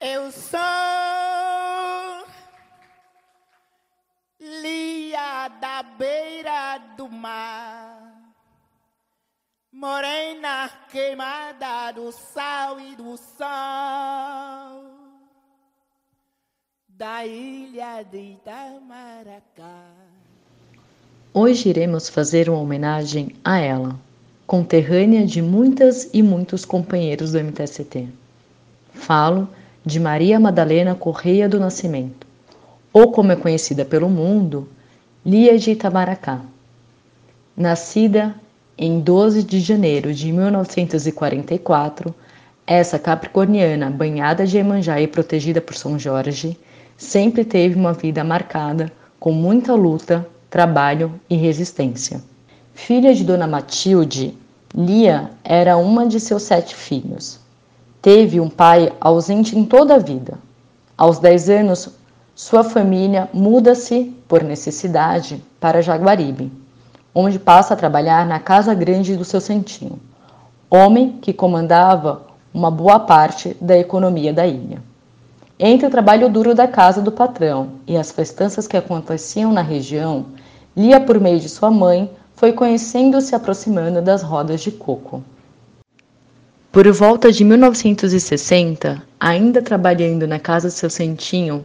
Eu sou Lia da beira do mar, morena queimada do sal e do sol, da ilha de Itamaracá. Hoje iremos fazer uma homenagem a ela, conterrânea de muitas e muitos companheiros do MTST. Falo de Maria Madalena Correia do Nascimento, ou como é conhecida pelo mundo, Lia de Itamaracá. Nascida em 12 de janeiro de 1944, essa capricorniana, banhada de Emanjá e protegida por São Jorge, sempre teve uma vida marcada com muita luta, trabalho e resistência. Filha de Dona Matilde, Lia era uma de seus sete filhos. Teve um pai ausente em toda a vida. Aos 10 anos, sua família muda-se, por necessidade, para Jaguaribe, onde passa a trabalhar na casa grande do seu santinho, homem que comandava uma boa parte da economia da ilha. Entre o trabalho duro da casa do patrão e as festanças que aconteciam na região, Lia, por meio de sua mãe, foi conhecendo e se aproximando das rodas de coco. Por volta de 1960, ainda trabalhando na casa seu santinho,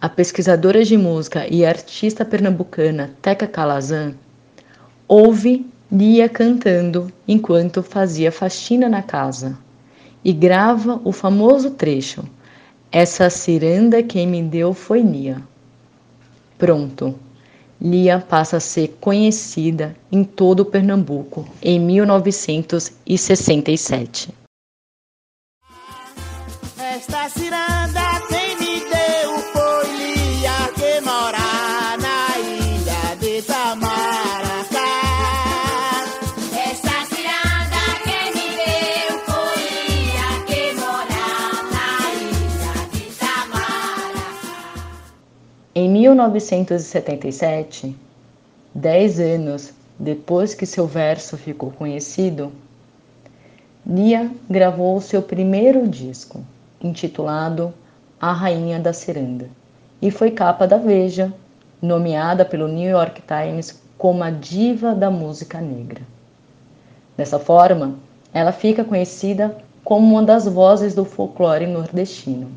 a pesquisadora de música e artista pernambucana Teca Calazan ouve Lia cantando enquanto fazia faxina na casa e grava o famoso trecho: Essa ciranda quem me deu foi Lia. Pronto. Lia passa a ser conhecida em todo o Pernambuco em 1967. Esta ciranda quem me deu foi Lia que mora na ilha de Tamaracá. Essa ciranda quem me deu foi Lia que mora na ilha de Itamaracá. Em 1977, dez anos depois que seu verso ficou conhecido, Lia gravou seu primeiro disco, intitulado A Rainha da Ciranda, e foi capa da Veja, nomeada pelo New York Times como a diva da música negra. Dessa forma, ela fica conhecida como uma das vozes do folclore nordestino.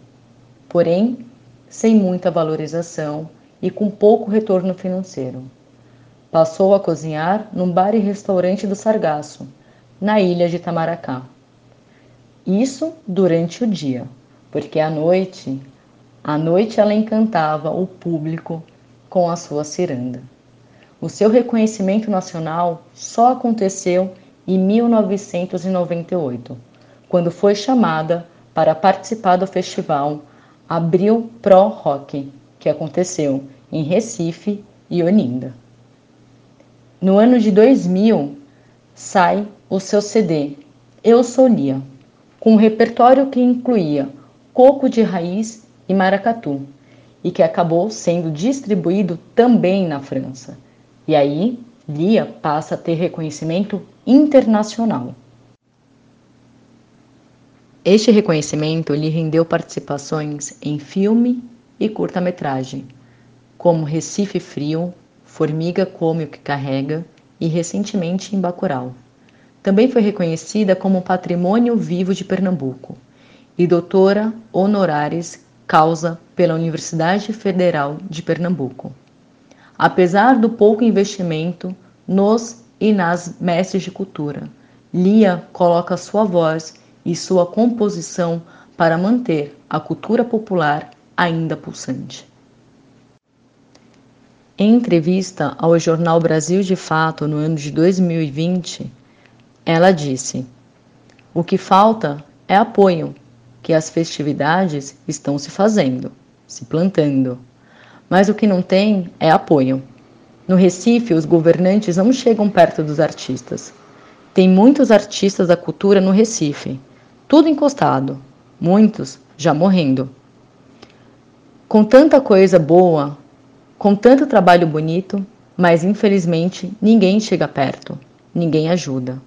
Porém, sem muita valorização e com pouco retorno financeiro. Passou a cozinhar num bar e restaurante do Sargaço, na ilha de Itamaracá. Isso durante o dia, porque à noite, à noite ela encantava o público com a sua ciranda. O seu reconhecimento nacional só aconteceu em 1998, quando foi chamada para participar do festival Abril Pro Rock, que aconteceu em Recife e Olinda. No ano de 2000, sai o seu CD Eu Sou Lia, com um repertório que incluía coco de raiz e maracatu, e que acabou sendo distribuído também na França. E aí, Lia passa a ter reconhecimento internacional. Este reconhecimento lhe rendeu participações em filme e curta-metragem, como Recife Frio, Formiga Come o que Carrega e recentemente em Bacurau. Também foi reconhecida como Patrimônio Vivo de Pernambuco e doutora honoraris causa pela Universidade Federal de Pernambuco. Apesar do pouco investimento nos e nas mestres de cultura, Lia coloca sua voz e sua composição para manter a cultura popular ainda pulsante. Em entrevista ao jornal Brasil de Fato no ano de 2020, ela disse: O que falta é apoio, que as festividades estão se fazendo, se plantando. Mas o que não tem é apoio. No Recife, os governantes não chegam perto dos artistas. Tem muitos artistas da cultura no Recife, tudo encostado, muitos já morrendo. Com tanta coisa boa, com tanto trabalho bonito, mas infelizmente ninguém chega perto, ninguém ajuda.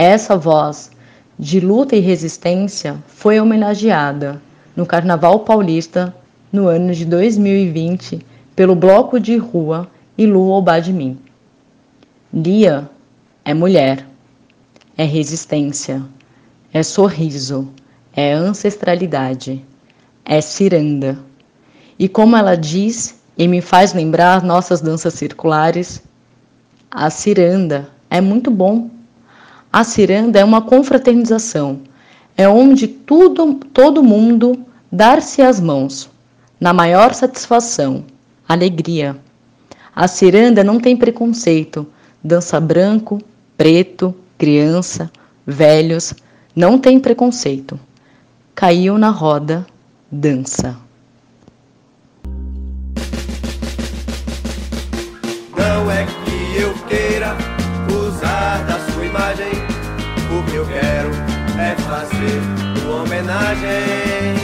Essa voz de luta e resistência foi homenageada no Carnaval Paulista no ano de 2020 pelo Bloco de Rua Ilu Obá de Mim. Lia é mulher, é resistência, é sorriso, é ancestralidade, é ciranda. E como ela diz e me faz lembrar nossas danças circulares, a ciranda é muito bom. A ciranda é uma confraternização, é onde tudo, todo mundo dar-se as mãos, na maior satisfação, alegria. A ciranda não tem preconceito, dança branco, preto, criança, velhos, não tem preconceito. Caiu na roda, dança. Não é que eu queira imagem. O que eu quero é fazer uma homenagem.